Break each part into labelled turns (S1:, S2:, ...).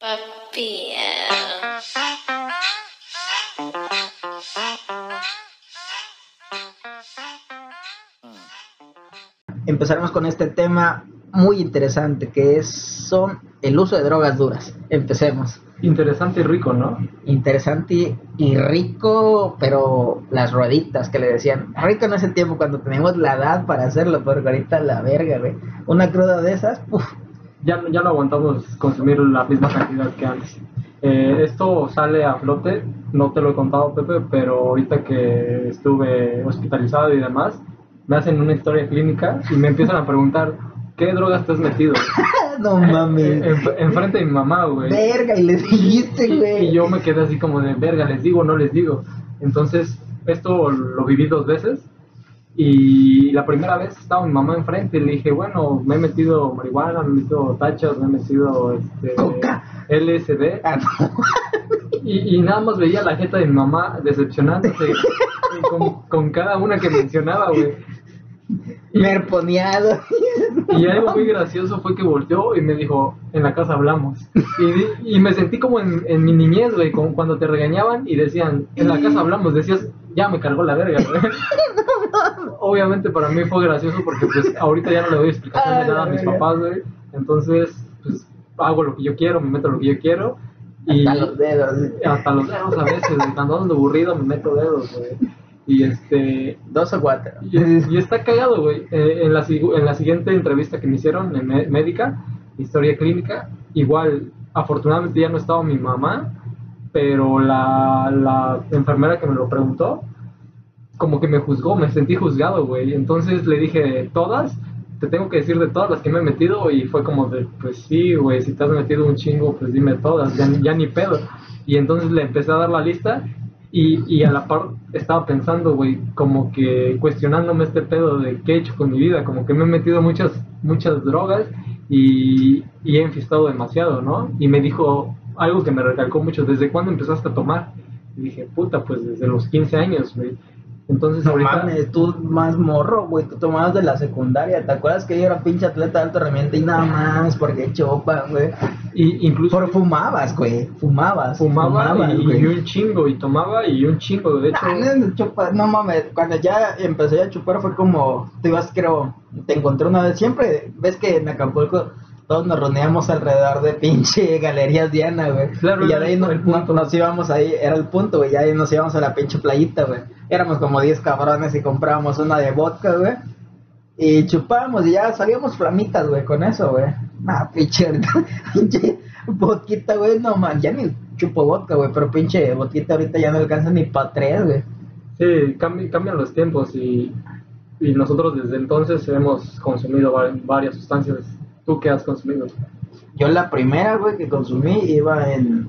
S1: Papi.
S2: Empezaremos con este tema muy interesante que es son el uso de drogas duras. Empecemos.
S3: Interesante y rico, ¿no?
S2: Interesante y rico, pero las rueditas que le decían. Rico en ese tiempo cuando teníamos la edad para hacerlo, pero ahorita la verga, güey. Una cruda de esas, uf,
S3: Ya, ya no aguantamos consumir la misma cantidad que antes. Eh, esto sale a flote, no te lo he contado, Pepe, pero ahorita que estuve hospitalizado y demás, me hacen una historia clínica y me empiezan a preguntar, ¿qué drogas te has metido?
S2: no mames.
S3: En, enfrente de mi mamá, güey.
S2: Verga, y le dijiste, güey.
S3: Y yo me quedé así como de, verga, ¿les digo no les digo? Entonces, esto lo viví dos veces. Y la primera vez estaba mi mamá enfrente y le dije, bueno, me he metido marihuana, me he metido tachas, me he metido este. LSD.
S2: Ah, no.
S3: Y, y nada más veía la jeta de mi mamá decepcionándose con, con cada una que mencionaba, güey.
S2: Merponeado.
S3: Y algo muy gracioso fue que volteó y me dijo, en la casa hablamos. Y, y me sentí como en, en mi niñez, güey, como cuando te regañaban y decían, en la casa hablamos, decías, ya me cargó la verga, güey. Obviamente para mí fue gracioso porque pues ahorita ya no le doy explicación de nada a mis papás, güey. Entonces, pues hago lo que yo quiero, me meto lo que yo quiero. Y
S2: Hasta los dedos.
S3: hasta los dedos a veces, cuando ando aburrido me meto dedos, güey. Y este,
S2: Dos o cuatro.
S3: y, es- y está cagado, güey. Eh, en, la, en la siguiente entrevista que me hicieron en mé- médica, historia clínica, igual, afortunadamente ya no estaba mi mamá, pero la, la enfermera que me lo preguntó, como que me juzgó, me sentí juzgado, güey. Entonces le dije, ¿todas? Te tengo que decir de todas las que me he metido y fue como de, pues sí, güey, si te has metido un chingo, pues dime todas, ya, ya ni pedo. Y entonces le empecé a dar la lista y, y a la par estaba pensando, güey, como que cuestionándome este pedo de qué he hecho con mi vida, como que me he metido muchas, muchas drogas y, y he enfistado demasiado, ¿no? Y me dijo algo que me recalcó mucho, ¿desde cuándo empezaste a tomar? Y dije, puta, pues desde los 15 años, güey. Entonces
S2: No
S3: ahorita...
S2: mames, tú más morro, güey. Tú tomabas de la secundaria. ¿Te acuerdas que yo era pinche atleta de alto herramienta y nada más? Porque chopan, güey.
S3: Y incluso
S2: Pero fumabas, güey. Fumabas.
S3: fumaba
S2: fumabas,
S3: y, y un chingo, y tomaba y un chingo, de hecho...
S2: Ah, no, no, chupa- no mames, cuando ya empecé a chupar fue como, te ibas, creo, te encontré una vez, siempre ves que en Acapulco todos nos reuníamos alrededor de pinche Galerías Diana, güey.
S3: Claro,
S2: y ya de ahí no-
S3: el punto.
S2: nos íbamos ahí, era el punto, güey, ya ahí nos íbamos a la pinche playita, güey. Éramos como 10 cabrones y comprábamos una de vodka, güey. Y chupábamos y ya salíamos flamitas, güey, con eso, güey. Nah, pinche, pinche vodquita, güey, no man, ya ni chupo vodka, güey, pero pinche vodquita ahorita ya no alcanza ni pa' tres, güey.
S3: Sí, cambi- cambian los tiempos y, y nosotros desde entonces hemos consumido va- varias sustancias. ¿Tú qué has consumido?
S2: Yo la primera, güey, que consumí iba en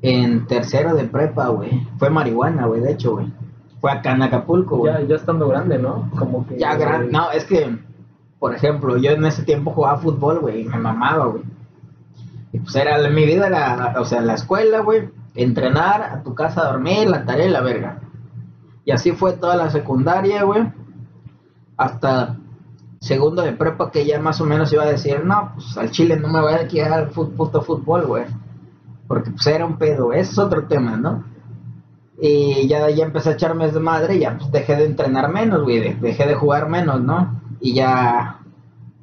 S2: en tercero de prepa, güey. Fue marihuana, güey, de hecho, güey. Fue acá en Acapulco, güey.
S3: Ya, ya estando grande, ¿no? Como que...
S2: Ya gran, no, es que, por ejemplo, yo en ese tiempo jugaba fútbol, güey, y me mamaba, güey. Y pues era, mi vida era, o sea, la escuela, güey, entrenar, a tu casa a dormir, la tarea y la verga. Y así fue toda la secundaria, güey. Hasta segundo de prepa que ya más o menos iba a decir, no, pues al chile no me voy a quedar al fu- puto fútbol, güey. Porque pues era un pedo, ese es otro tema, ¿no? Y ya, ya empecé a echarme de madre y ya pues dejé de entrenar menos, güey. de- dejé de jugar menos, ¿no? Y ya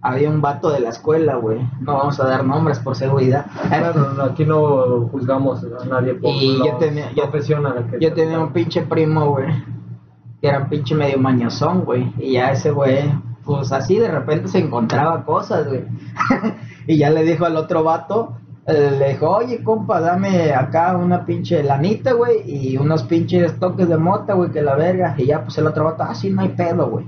S2: había un vato de la escuela, güey. No vamos a dar nombres por seguridad.
S3: Claro, no, aquí no juzgamos a nadie por
S2: Y yo tenía- yo-
S3: que
S2: Yo tenía un pinche primo, güey. Que era un pinche medio mañosón, güey. Y ya ese güey, pues así de repente se encontraba cosas, güey. y ya le dijo al otro vato, eh, le dijo, oye, compa, dame acá una pinche lanita, güey. Y unos pinches toques de mota, güey, que la verga. Y ya, pues el otro vato, ah, no hay pedo, güey.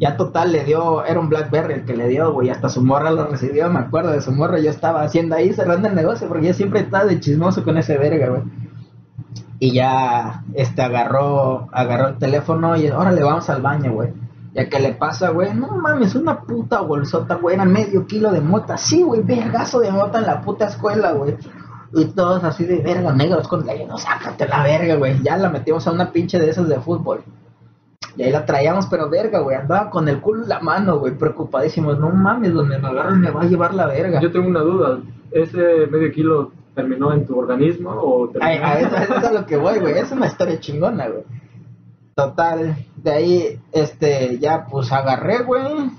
S2: Ya total le dio, era un Blackberry el que le dio, güey, hasta su morra lo recibió, me acuerdo de su morra, yo estaba haciendo ahí cerrando el negocio porque yo siempre estaba de chismoso con ese verga, güey. Y ya, este, agarró, agarró el teléfono y ahora le vamos al baño, güey. Ya que le pasa, güey, no mames, una puta bolsota, güey, era medio kilo de mota, sí, güey, vergazo de mota en la puta escuela, güey. Y todos así de verga, negros con la no, sácate la verga, güey. Ya la metimos a una pinche de esas de fútbol. Y ahí la traíamos, pero verga, güey. Andaba con el culo en la mano, güey, preocupadísimos. No mames, donde me agarran me va a llevar la verga.
S3: Yo tengo una duda. ¿Ese medio kilo terminó en tu organismo o terminó?
S2: Ay, a eso, a eso es a lo que voy, güey. Es una historia chingona, güey. Total, de ahí, este, ya pues agarré, güey.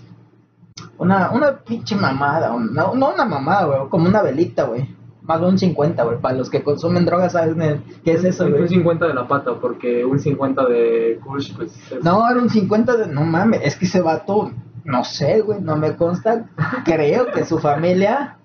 S2: Una, una pinche mamada, un- no, no una mamada, güey, como una velita, güey. Más de un 50, güey. Para los que consumen drogas, ¿sabes qué es eso,
S3: Un
S2: güey?
S3: 50 de la pata, porque un 50 de Kush, pues. es-
S2: No, era un 50 de... No mames, es que ese vato, no sé, güey, no me consta. Creo que su familia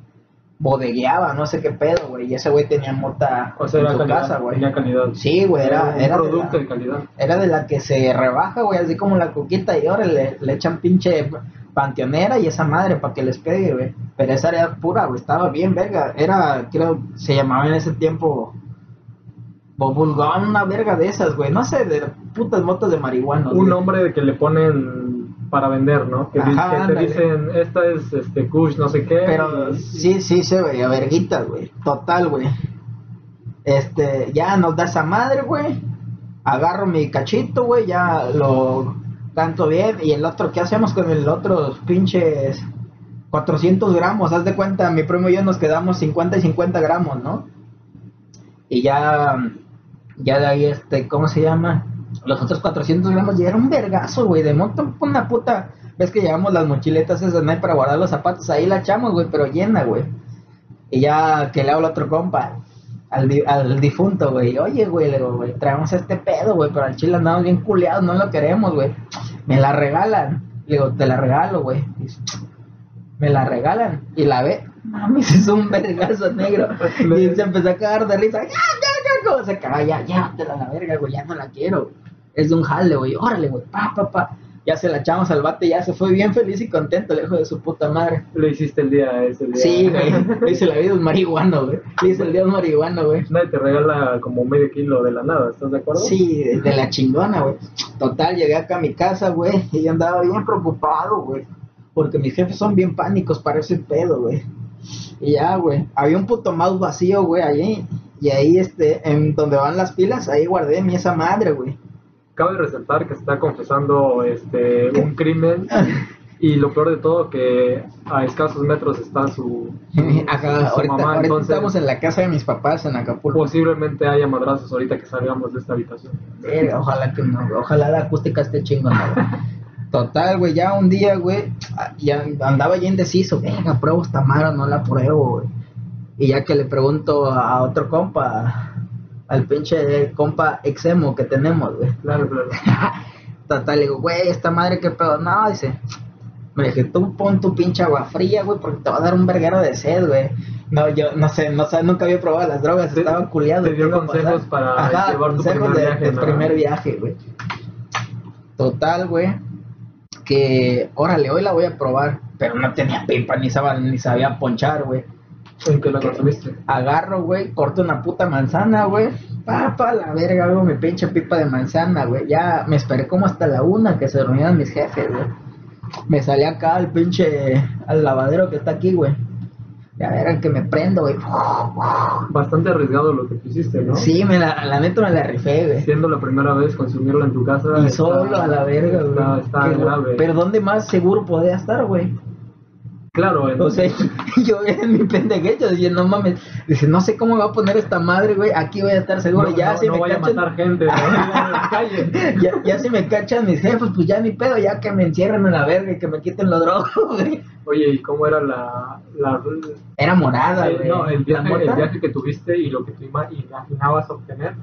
S2: bodegueaba, no sé qué pedo, güey. Y ese güey tenía mota
S3: O sea,
S2: en
S3: era
S2: su
S3: calidad.
S2: casa, güey.
S3: Tenía calidad.
S2: Sí, güey, era, era de
S3: producto
S2: la-
S3: de calidad.
S2: Era de la que se rebaja, güey, así como la coquita y ahora le, le echan pinche panteonera y esa madre para que les pegue, güey. Pero esa era pura, güey, estaba bien verga. Era, creo, se llamaba en ese tiempo Bobulgón, una verga de esas, güey. No sé, de putas motas de marihuana.
S3: Un
S2: güey.
S3: nombre que le ponen para vender, ¿no? Que, di-
S2: Ajá,
S3: que te dicen, esta es este Kush, no sé qué.
S2: Pero
S3: y-
S2: sí, sí, se veía verguitas, güey. Total, güey. Este, ya nos da esa madre, güey. Agarro mi cachito, güey, ya lo tanto bien. Y el otro, ¿qué hacemos con el otro pinches 400 gramos? Haz de cuenta, mi primo y yo nos quedamos 50 y 50 gramos, ¿no? Y ya, ya de ahí, este, ¿cómo se llama? Los otros 400 gramos ya era un vergazo, güey, de moto, una puta. Ves que llevamos las mochiletas esas, ¿no? Para guardar los zapatos, ahí la echamos, güey, pero llena, güey. Y ya que le hablo a otro compa, al, di- al difunto, güey. Oye, güey, le digo, güey, traemos este pedo, güey, pero al chile andamos bien culeados, no lo queremos, güey. Me la regalan. Le digo, te la regalo, güey. Me la regalan. Y la ve, mames, es un vergazo negro. Y se empezó a cagar de risa. Ya, ya, ya, como se caga, ya, ya, te la la verga, güey, ya no la quiero. Es de un jale, güey. Órale, güey, pa, pa, pa. Ya se la echamos al bate, ya se fue bien feliz y contento, el hijo de su puta madre.
S3: Le hiciste el día ese día.
S2: Sí, güey. Le hice la vida un marihuano, güey. Le hice el día un marihuano, güey.
S3: Nadie te regala como medio kilo de la nada, ¿estás de acuerdo?
S2: Sí, de, de la chingona, güey. Total, llegué acá a mi casa, güey, y yo andaba bien preocupado, güey. Porque mis jefes son bien pánicos para ese pedo, güey. Y ya, güey, había un puto mouse vacío, güey, allí. Y ahí, este, en donde van las pilas, ahí guardé mi esa madre, güey.
S3: Cabe resaltar que está confesando este un crimen y lo peor de todo que a escasos metros está su, su-
S2: Acá,
S3: su
S2: ahorita,
S3: mamá,
S2: ahorita
S3: entonces
S2: estamos en la casa de mis papás en Acapulco.
S3: posiblemente haya madrazos ahorita que salgamos de esta habitación.
S2: Ojalá que no, ojalá la acústica esté chingona. Total, güey, ya un día, güey, ya andaba ya indeciso, venga, pruebo esta madre o no la pruebo, güey. Y ya que le pregunto a otro compa, al pinche compa exemo que tenemos, güey.
S3: Claro, claro.
S2: Total, le digo, güey, esta madre qué pedo. No, dice, me dije, tú pon tu pinche agua fría, güey, porque te va a dar un verguero de sed, güey. No, yo no sé, no sé, nunca había probado las drogas,
S3: Te-
S2: estaba culiado.
S3: te dio
S2: ¿qué iba a
S3: consejos
S2: pasar?
S3: para
S2: Ajá,
S3: llevar tu
S2: consejos
S3: primer
S2: de,
S3: viaje, ¿no?
S2: primer viaje, güey. Total, güey, que, órale, hoy la voy a probar, pero no tenía pipa, ni sabía, ni sabía ponchar, güey.
S3: ¿En qué la consumiste?
S2: Agarro, güey, corto una puta manzana, güey. Pa, pa, la verga, hago mi pinche pipa de manzana, güey. Ya me esperé como hasta la una que se reunieran mis jefes, güey. Me salí acá al pinche, al lavadero que está aquí, güey. Ya verán que me prendo, güey.
S3: Bastante arriesgado lo que tú hiciste, ¿no?
S2: Sí, me la, la neta me la rifé, güey.
S3: Siendo la primera vez consumirla en tu casa.
S2: Y
S3: está-
S2: solo a la verga, güey.
S3: Está, está grave.
S2: Pero ¿dónde más seguro podía estar, güey?
S3: Claro, en-
S2: O sea, yo en mi pendejecho diciendo, no mames, dice, no sé cómo me va a poner esta madre, güey, aquí voy a estar seguro,
S3: no,
S2: ya
S3: no,
S2: si
S3: no
S2: me
S3: vaya
S2: cachan,
S3: a matar gente
S2: ya, ya si me cachan mis jefes, pues ya ni pedo, ya que me encierren en la verga y que me quiten los drogos, güey.
S3: Oye, ¿y cómo era la... la
S2: Era morada,
S3: eh,
S2: güey.
S3: no, el viaje, el viaje que tuviste y lo que tú ima- imaginabas obtener,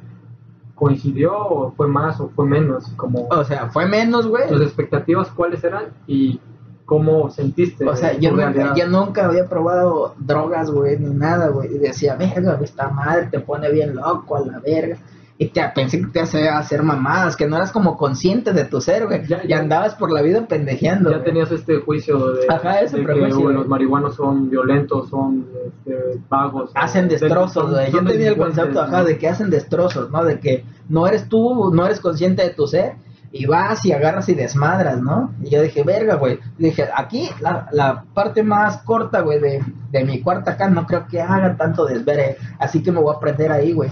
S3: ¿coincidió o fue más o fue menos? Como
S2: O sea, fue menos, güey.
S3: tus expectativas cuáles eran y cómo sentiste
S2: O sea, yo nunca, yo nunca había probado drogas, güey, ni nada, güey. Y decía, verga, esta madre te pone bien loco a la verga. Y te pensé que te hacía hacer mamadas, que no eras como consciente de tu ser, güey.
S3: Ya-
S2: Y andabas por la vida pendejeando.
S3: Ya
S2: güey.
S3: tenías este juicio de,
S2: Ajá, ese
S3: de que güey. los marihuanos son violentos, son este, vagos.
S2: hacen
S3: o-
S2: destrozos, güey. Yo tenía el concepto, ajá, de que hacen destrozos, ¿no? De que no eres tú, no eres consciente de tu ser y vas y agarras y desmadras, ¿no? Y yo dije, verga, güey. Dije, aquí la, parte más corta, güey, de, de mi cuarto acá, no creo que hagan tanto desvere, así que me voy a prender ahí, güey.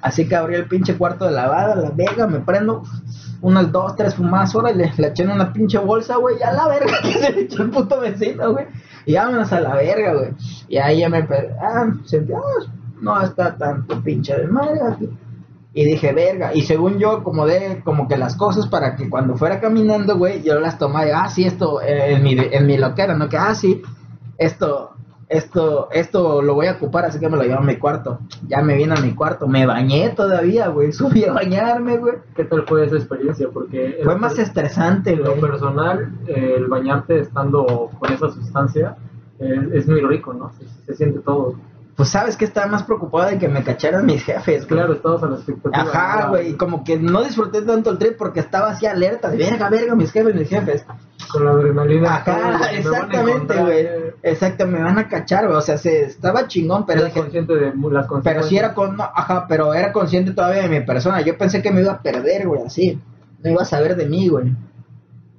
S2: Así que abrí el pinche cuarto de lavada, la verga, me prendo unas dos, tres fumadas, órale, le eché en una pinche bolsa, güey, ya la verga que se le echó el puto vecino, güey. Y vámonos a la verga, güey. Y ahí ya me ah, sentí, ah, no está tanto pinche de madre aquí. Y dije, verga, y según yo acomodé como que las cosas para que cuando fuera caminando, güey, yo las tomara, ah, sí, esto, eh, en mi, en mi loquera, ¿no? Que, ah, sí, esto, esto, esto lo voy a ocupar, así que me lo llevo a mi cuarto. Ya me vine a mi cuarto, me bañé todavía, güey, subí a bañarme, güey.
S3: ¿Qué tal fue esa experiencia? Porque
S2: Fue más estresante,
S3: en lo
S2: güey.
S3: personal, eh, el bañarte estando con esa sustancia eh, es muy rico, ¿no? Se, se siente todo.
S2: Pues sabes que estaba más preocupado de que me cacharan mis jefes, güey.
S3: Claro, estabas a la expectativa.
S2: Ajá, güey, y como que no disfruté tanto el trip porque estaba así alerta, de verga, verga, mis jefes, mis jefes.
S3: Con la adrenalina.
S2: Ajá, exactamente, güey.
S3: eh,
S2: Exacto, me van a cachar, güey. O sea, se, estaba chingón, pero dije,
S3: consciente de las
S2: pero sí era con, no, ajá, pero era consciente todavía de mi persona. Yo pensé que me iba a perder, güey, así. No iba a saber de mí, güey.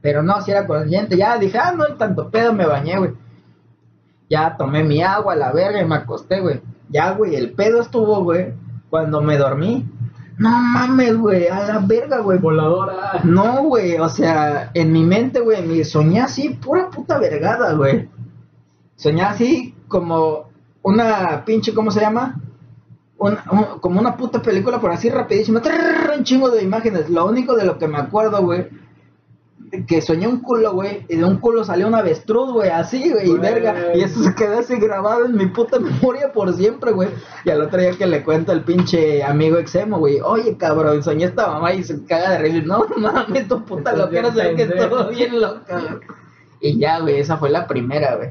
S2: Pero no, sí era consciente. Ya dije, ah, no hay tanto pedo, me bañé, güey. Ya tomé mi agua, la verga, y me acosté, güey. Ya, güey, el pedo estuvo, güey, cuando me dormí. No mames, güey, a la verga, güey.
S3: Voladora.
S2: No, güey, o sea, en mi mente, güey, me soñé así, pura puta vergada, güey. Soñé así como una pinche, ¿cómo se llama? Un- un- como una puta película, por así rapidísima, trrr, un chingo de imágenes. Lo único de lo que me acuerdo, güey, que soñé un culo, güey, y de un culo salió un avestruz, güey, así, güey, y verga. Y eso se quedó así grabado en mi puta memoria por siempre, güey. Y al otro día que le cuento al pinche amigo exemo, güey, oye, cabrón, soñé esta mamá y se caga de reír. No mames, tu puta loquera, se que estuvo bien loca, güey. Y ya, güey, esa fue la primera, güey.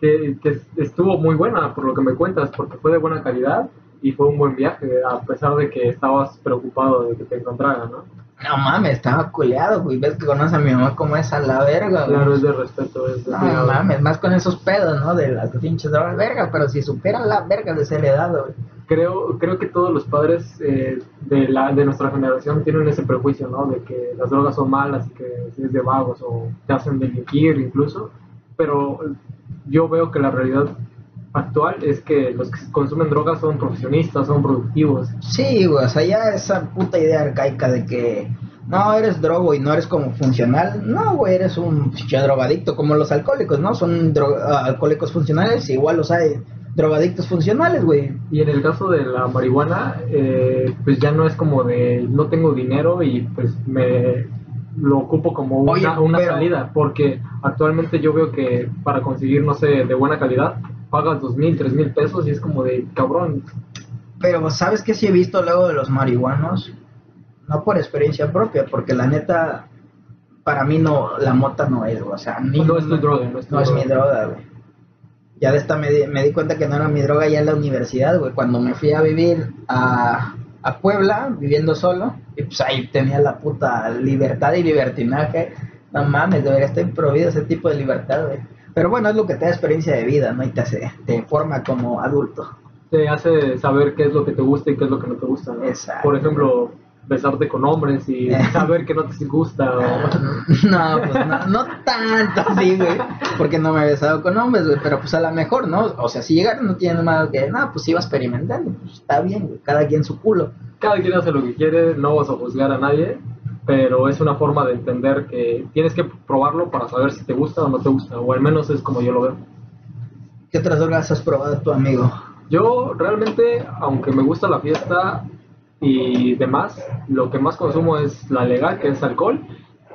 S3: que, que estuvo muy buena por lo que me cuentas, porque fue de buena calidad y fue un buen viaje, a pesar de que estabas preocupado de que te encontraran, ¿no?
S2: No mames, estaba culeado, güey. Ves que conoces a mi mamá como es a la verga, güey.
S3: Claro, es de respeto, es de
S2: No
S3: cuidado.
S2: mames, más con esos pedos, ¿no? De las pinches drogas, verga, pero si supieran la verga de ser edad, güey.
S3: Creo, creo que todos los padres eh, de, la, de nuestra generación tienen ese prejuicio, ¿no? De que las drogas son malas y que es de vagos o te hacen delinquir incluso, pero yo veo que la realidad actual es que los que consumen drogas son profesionistas, son productivos.
S2: Sí, güey, o sea, ya esa puta idea arcaica de que no eres drogo y no eres como funcional. No, güey, eres un drogadicto, como los alcohólicos, ¿no? Son dro- ah, alcohólicos funcionales, igual los hay drogadictos funcionales, güey.
S3: Y en el caso de la marihuana, eh, pues ya no es como de no tengo dinero y pues me lo ocupo como una,
S2: Oye,
S3: una
S2: pero-
S3: salida, porque actualmente yo veo que para conseguir, no sé, de buena calidad, pagas dos mil, tres mil pesos y es como de cabrón.
S2: Pero, ¿sabes qué sí he visto luego de los marihuanos? No por experiencia propia, porque la neta, para mí no, la mota no es, o sea, ni-
S3: No es tu droga, no es tu
S2: No es mi droga, güey. Ya de esta me di, me di cuenta que no era mi droga ya en la universidad, güey. Cuando me fui a vivir a, a Puebla, viviendo solo, y pues ahí tenía la puta libertad y libertinaje. No mames, debería estar prohibido ese tipo de libertad, güey. Pero bueno, es lo que te da experiencia de vida, ¿no? Y te hace, te forma como adulto.
S3: Te hace saber qué es lo que te gusta y qué es lo que no te gusta. ¿no?
S2: Exacto.
S3: Por ejemplo, besarte con hombres y saber que no te gusta. o-
S2: No, pues no, no tanto así, güey. Porque no me he besado con hombres, güey. Pero pues a lo mejor, ¿no? O sea, si llegaron no tiene nada que. No, pues iba experimentando. Pues está bien, güey. Cada quien su culo.
S3: Cada quien hace lo que quiere, no vas a juzgar a nadie, pero es una forma de entender que tienes que probarlo para saber si te gusta o no te gusta, o al menos es como yo lo veo.
S2: ¿Qué otras drogas has probado tu amigo?
S3: Yo realmente, aunque me gusta la fiesta y demás, lo que más consumo es la legal, que es alcohol,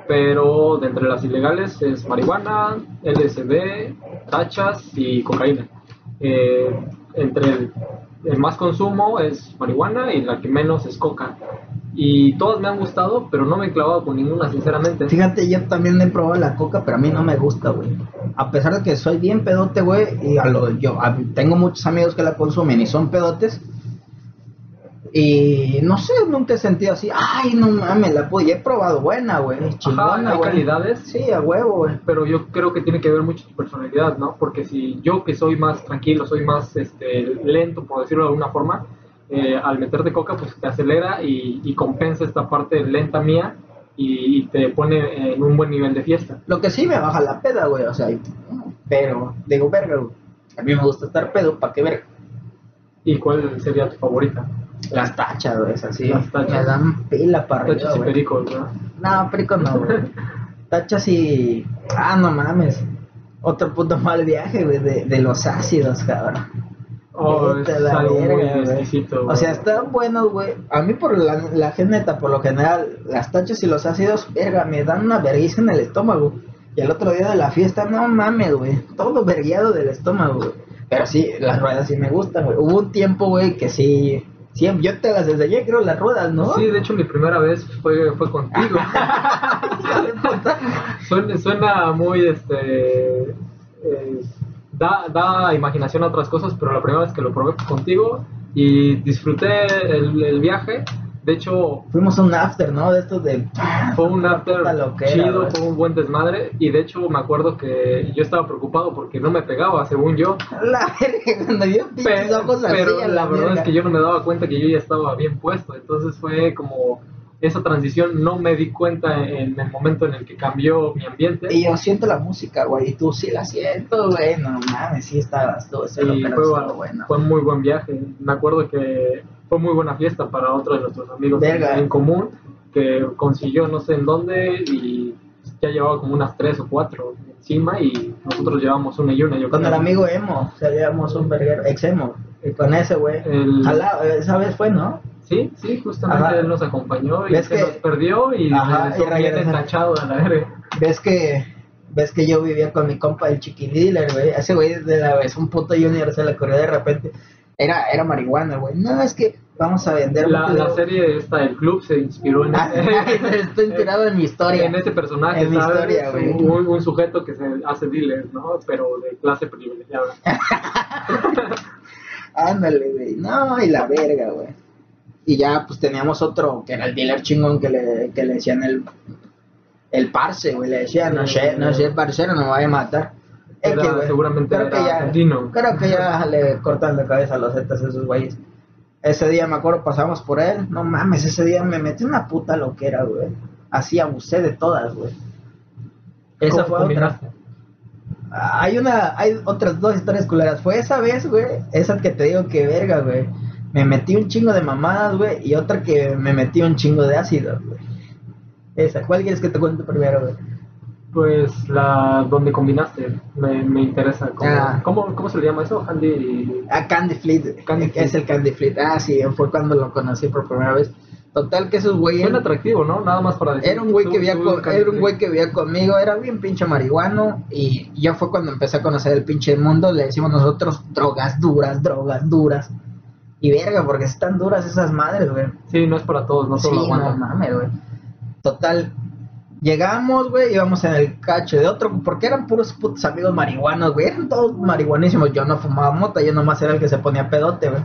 S3: pero de entre las ilegales es marihuana, LSD, tachas y cocaína. Eh, entre el, el más consumo es marihuana y la que menos es coca. Y todas me han gustado, pero no me he clavado con ninguna, sinceramente.
S2: Fíjate, yo también he probado la coca, pero a mí no me gusta, güey. A pesar de que soy bien pedote, güey, y a lo, yo a- tengo muchos amigos que la consumen y son pedotes. Y no sé, nunca he sentido así, ay, no mames, la pude. Y he probado buena, güey, chingona,
S3: hay
S2: güey.
S3: calidades,
S2: Sí, a huevo, güey.
S3: pero yo creo que tiene que ver mucho tu personalidad, ¿no? Porque si yo que soy más tranquilo, soy más este, lento, por decirlo de alguna forma, eh, al meterte coca, pues te acelera y, y compensa esta parte lenta mía y, y te pone en un buen nivel de fiesta.
S2: Lo que sí me baja la peda, güey, o sea, pero digo, verga, güey. A mí me gusta estar pedo, ¿para qué verga?
S3: ¿Y cuál sería tu favorita?
S2: Las tachas, güey, es así.
S3: Las tachas.
S2: Me dan pila para arriba,
S3: Tachos y
S2: güey.
S3: pericos, ¿no?
S2: No, perico no, güey. Tachas y. Ah, no mames. Otro puto mal viaje, güey, de, de los ácidos, cabrón.
S3: Oh, es algo muy exquisito.
S2: O sea, están buenos, güey. A mí, por la, la geneta, por lo general, las tachas y los ácidos, verga, me dan una vergüenza en el estómago. Y el otro día de la fiesta, no mames, güey. Todo vergueado del estómago, güey. Pero sí, las ruedas sí me gustan, güey. Hubo un tiempo, güey, que sí. Sí, yo te las enseñé, creo, las ruedas, ¿no?
S3: Sí, de hecho mi primera vez fue, fue contigo. Suena, suena muy, este, eh, da, da imaginación a otras cosas, pero la primera vez que lo probé contigo y disfruté el, el viaje. De hecho,
S2: Fuimos a un after, ¿no? De estos de.
S3: fue un after
S2: loquera,
S3: chido, fue un buen desmadre y de hecho me acuerdo que yo estaba preocupado porque no me pegaba, según yo.
S2: La verga, cuando yo pinches
S3: Pe-
S2: ojos así
S3: pero
S2: a
S3: la verdad es que yo no me daba cuenta que yo ya estaba bien puesto, entonces fue como esa transición, no me di cuenta en el momento en el que cambió mi ambiente.
S2: Y yo siento la música, güey, y tú sí la siento, güey. No mames, sí estabas tú, ese
S3: y
S2: loquero
S3: fue,
S2: estuvo bueno.
S3: fue un muy buen viaje. Me acuerdo que fue muy buena fiesta para otro de nuestros amigos
S2: Verga.
S3: en común que consiguió no sé en dónde y ya llevaba como unas tres o cuatro encima y nosotros llevamos una y una. Yo
S2: Con
S3: creo.
S2: el amigo Emo, salíamos un verguero, ex Emo, y con ese, güey.
S3: El-
S2: esa vez fue, ¿no?
S3: Sí, sí, justamente
S2: Ajá.
S3: él nos acompañó y
S2: ¿Ves
S3: se
S2: que-
S3: nos perdió y
S2: Ajá,
S3: regresó
S2: y
S3: bien
S2: regresa.
S3: entachado a la verga.
S2: Ves que, ves que yo vivía con mi compa, el Chiqui Dealer, güey. Ese güey de la vez, un puto junior se le ocurrió de repente. Era, era marihuana, güey. No, es que vamos a vender.
S3: La, la serie esta del club se inspiró en,
S2: Ah, Está inspirado en mi historia.
S3: en ese personaje,
S2: En mi historia, güey.
S3: un, un sujeto que se hace dealer, ¿no? Pero de clase privilegiada.
S2: Ándale, güey. No, y la verga, güey. Y ya, pues teníamos otro que era el dealer chingón que le, que le decían el, el parce, güey. Le decían, no sé, no sé, parcero, no me vaya a matar. Es
S3: Era-
S2: que, güey,
S3: seguramente
S2: creo
S3: era
S2: que ya,
S3: argentino.
S2: Creo que ya le cortan la cabeza a los zetas esos güeyes. Ese día me acuerdo, pasamos por él. No mames, ese día me metí una puta loquera, güey. Así abusé de todas, güey. Esa
S3: ¿Cómo
S2: fue otra. Hay una, hay otras dos historias culeras. Fue esa vez, güey, esa que te digo que verga, güey. Me metí un chingo de mamadas, güey, y otra que me metí un chingo de ácido, güey. Esa, ¿cuál quieres que te cuente primero, güey?
S3: Pues la donde combinaste, me, me interesa. ¿Cómo,
S2: Ah.
S3: ¿cómo, cómo se le llama eso? Handy.
S2: Ah, Candy Fleet.
S3: Candy
S2: es el Candy Fleet. Ah, sí, fue cuando lo conocí por primera vez. Total que esos güeyes...
S3: Suena atractivo, ¿no? Nada más para decir.
S2: Era un güey que vivía con,
S3: Candy
S2: era un güey que vivía conmigo, era bien pinche marihuano y ya fue cuando empecé a conocer el pinche mundo, le decimos nosotros drogas duras, drogas duras. Y verga, porque están duras esas madres, güey.
S3: Sí, no es para todos, no
S2: Sí,
S3: todos lo
S2: no mames, güey. Total, llegamos, güey, íbamos en el cacho de otro, porque eran puros putos amigos marihuanos, güey, eran todos marihuanísimos. Yo no fumaba mota, yo nomás era el que se ponía pedote, güey.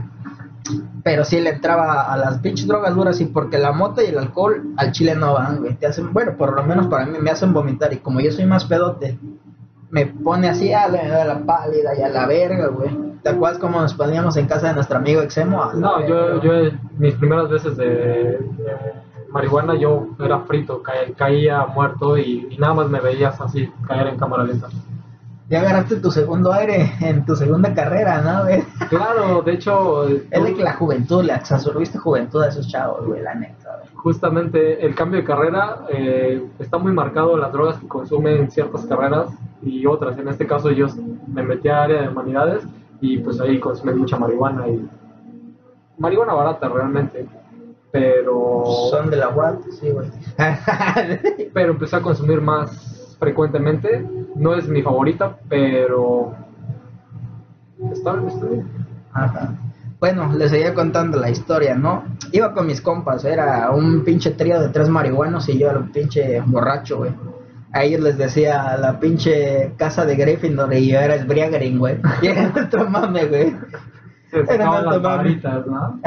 S2: Pero sí le entraba a las pinches drogas duras, y porque la mota y el alcohol al chile no van, güey. Te hacen, bueno, por lo menos para mí me hacen vomitar, y como yo soy más pedote, me pone así a la, a la pálida y a la verga, güey. ¿Te acuerdas cómo nos poníamos en casa de nuestro amigo Exemo? La
S3: No, yo, yo mis primeras veces de, de marihuana yo era frito, ca- caía muerto y, y nada más me veías así caer en cámara lenta.
S2: Ya agarraste tu segundo aire en tu segunda carrera, ¿no, güey?
S3: Claro, de hecho,
S2: Es de que la juventud, le absorbiste juventud a esos chavos, güey, la neta, güey.
S3: justamente el cambio de carrera eh, está muy marcado en las drogas que consumen ciertas carreras y otras. En este caso yo me metí a área de humanidades y pues ahí consumí mucha marihuana y marihuana barata realmente. Pero,
S2: Son de la UAT, sí, güey.
S3: pero empecé a consumir más frecuentemente. No es mi favorita, pero está bien, está bien.
S2: Ajá. Bueno, les seguía contando la historia, ¿no? Iba con mis compas, era un pinche trío de tres marihuanos y yo era un pinche borracho, güey. A ellos les decía la pinche casa de Gryffindor y yo era Sbriagarin, güey. Y era nuestro mame, güey. Era
S3: las varitas, ¿no?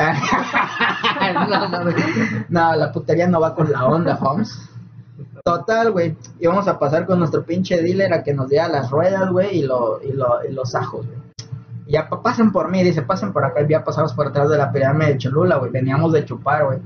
S2: no, la putería no va con la onda, Holmes. Total, güey. Íbamos a pasar con nuestro pinche dealer a que nos diera las ruedas, güey, y, lo, y, lo, y los ajos, güey. Y ya pa- pasen por mí, dice, pasen por acá. Y ya pasamos por atrás de la pirámide de Cholula, güey. Veníamos de chupar, güey.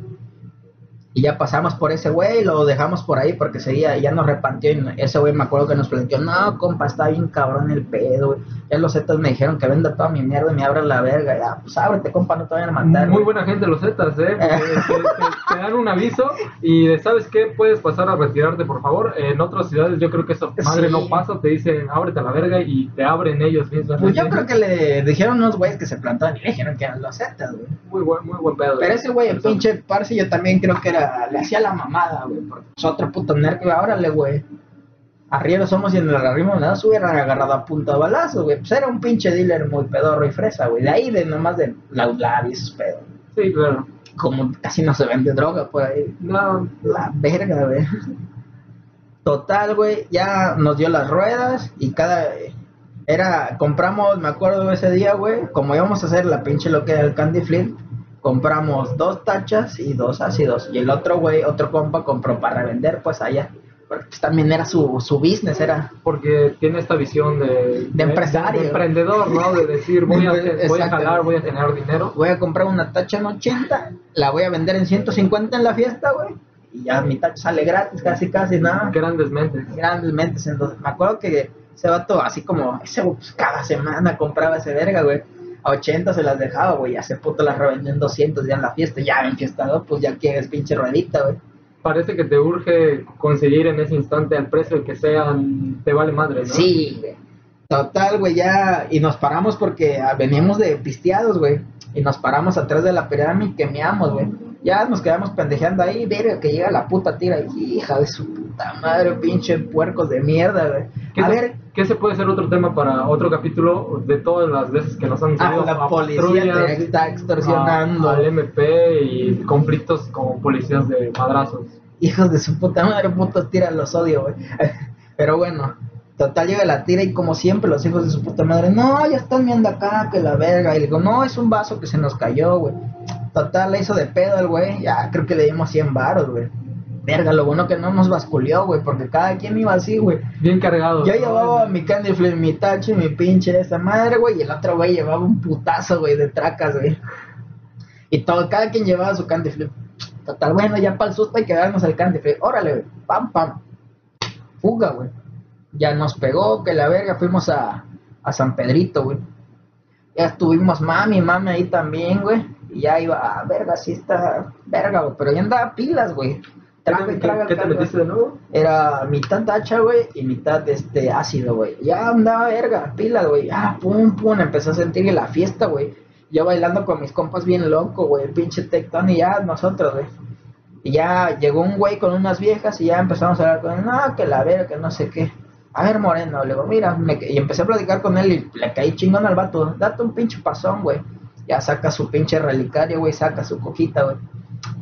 S2: Y ya pasamos por ese güey lo dejamos por ahí porque seguía, ya nos repantió. Y ese güey me acuerdo que nos planteó, no, compa, está bien cabrón el pedo, güey. Ya los zetas me dijeron que venda toda mi mierda y me abran la verga. Ya, pues ábrete, compa, no te vayan a matar.
S3: Muy
S2: güey.
S3: buena gente los Zetas, ¿eh? Te, te- te dan un aviso y de, ¿sabes qué? Puedes pasar a retirarte, por favor. En otras ciudades yo creo que eso madre
S2: Sí.
S3: no pasa, te dicen, ábrete a la verga y te abren ellos mismos.
S2: Pues yo creo que le dijeron unos güeyes que se plantaban y le dijeron que eran los zetas, güey.
S3: Muy buen, muy buen pedo.
S2: Pero ese güey, el pinche Parsi, yo también creo que era, le hacía la mamada, güey. Porque es otro puto nerd, güey. Órale, güey. Arriero somos y en el arrimo nada se hubieran agarrado a punta balazo, güey. Pues era un pinche dealer muy pedorro y fresa, güey. De ahí, de nomás de laular y esos pedos.
S3: Sí, claro.
S2: Como casi no se vende droga por ahí.
S3: No,
S2: La verga, güey. Total, güey, ya nos dio las ruedas y cada... Era, compramos, me acuerdo ese día, güey, como íbamos a hacer la pinche lo que era el candy flip, compramos dos tachas y dos ácidos. Y el otro, güey, otro compa compró para revender, pues allá. Pues, también era su, su business, era...
S3: porque tiene esta visión de,
S2: De empresario.
S3: de emprendedor, ¿no? De decir, voy a, voy a jalar, voy a generar dinero.
S2: Voy a comprar una tacha en 80, la voy a vender en 150 en la fiesta, güey. Y ya mi tacha sale gratis, casi, casi, nada.
S3: Grandes mentes.
S2: grandes mentes. Entonces, me acuerdo que ese vato, así como, ese pues, cada semana compraba ese verga, güey. A 80 se las dejaba, güey. Hace puto las revendió en 200 ya en la fiesta. Ya en fiestado, pues ya quieres pinche ruedita, güey.
S3: Parece que te urge conseguir en ese instante al precio que sea, te vale madre, ¿no?
S2: Sí, güey. Total, güey, ya. Y nos paramos porque ah, veníamos de pisteados, güey. Y nos paramos atrás de la pirámide que meamos, güey. Ya nos quedamos pendejeando ahí, verga, que llega la puta tira. Y hija de su puta madre, pinche puercos de mierda, güey.
S3: ¿Qué,
S2: A ver,
S3: qué se puede ser otro tema para otro capítulo de todas las veces que nos han
S2: ah,
S3: salido
S2: la
S3: a
S2: policía te está extorsionando.
S3: a- al MP y conflictos con policías de madrazos?
S2: Hijos de su puta madre, putos tiras, los odio, güey. Pero bueno, total llega la tira y como siempre los hijos de su puta madre, no, ya están viendo acá, que la verga. Y le digo, no, es un vaso que se nos cayó, güey. Total, le hizo de pedo el güey, ya creo que le dimos 100 varos, güey. Verga, lo bueno que no nos basculió, güey, porque cada quien iba así, güey.
S3: Bien cargados.
S2: Yo llevaba mi candy flip, mi tachi, mi pinche esa madre, güey, y el otro güey llevaba un putazo, güey, de tracas, güey. Y todo, cada quien llevaba su candy flip. Total, bueno, ya para el susto hay que darnos el candy flip. Órale, güey, pam, pam. Fuga, güey. Ya nos pegó, que la verga, fuimos a, a San Pedrito, güey. Ya estuvimos mami, mami ahí también, güey. Y ya iba, ah, verga, sí está, verga, güey. Pero ya andaba pilas, güey.
S3: ¿Qué
S2: Traga
S3: te,
S2: y traga,
S3: qué te
S2: traga.
S3: metiste de nuevo?
S2: Era mitad tacha, güey, y mitad este ácido, güey. Ya andaba verga, pila, güey. Ah, pum, pum, empecé a sentir la fiesta, güey. Yo bailando con mis compas bien loco, güey. Pinche Tecton y ya nosotros, güey. Y ya llegó un güey con unas viejas y ya empezamos a hablar con él. No, que la verga, que no sé qué. A ver, Moreno, le digo, mira, me y empecé a platicar con él y le caí chingón al vato. Date un pinche pasón, güey. Ya saca su pinche relicario, güey, saca su cojita, güey.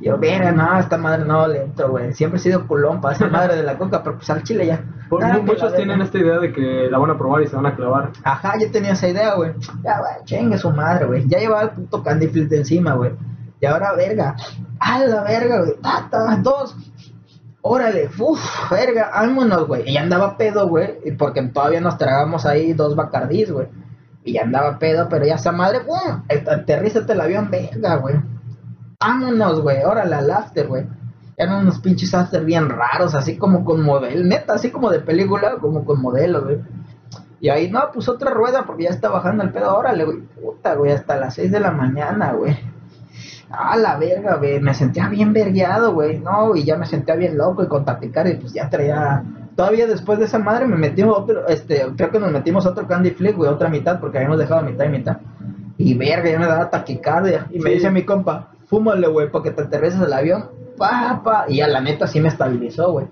S2: Yo, verga, no, esta madre no le entro, güey. Siempre he sido culón para esa madre de la coca, pero pues al chile ya. Ah,
S3: muchos
S2: verga.
S3: tienen esta idea de que la van a probar y se van a clavar.
S2: Ajá, yo tenía esa idea, güey. Ya, güey, chingue su madre, güey. Ya llevaba el puto candy de encima, güey. Y ahora, verga. A la verga, güey. Tata, dos. Órale, uff, verga, vámonos, güey. Y ya andaba pedo, güey. Y porque todavía nos tragamos ahí dos bacardís, güey. Y ya andaba pedo, pero ya esa madre, ¡pum! Aterrízate el avión, verga, güey. Vámonos, güey. Órale, al after, güey. Eran unos pinches after bien raros, así como con modelo, neta, así como de película, como con modelo, güey. Y ahí, no, pues otra rueda porque ya está bajando el pedo. Órale, güey. Puta, güey, hasta las 6 de la mañana, güey. Ah, la verga, güey. Me sentía bien vergueado, güey. No, y ya me sentía bien loco y con tapicar y pues ya traía. Todavía después de esa madre me metimos otro, este, creo que nos metimos otro candy flip, güey, otra mitad, porque habíamos dejado mitad y mitad. Y verga, ya me daba taquicardia. Y me dice mi compa, fúmale, güey, para que te aterrices el avión. Pa, pa. Y ya la neta sí me estabilizó, güey.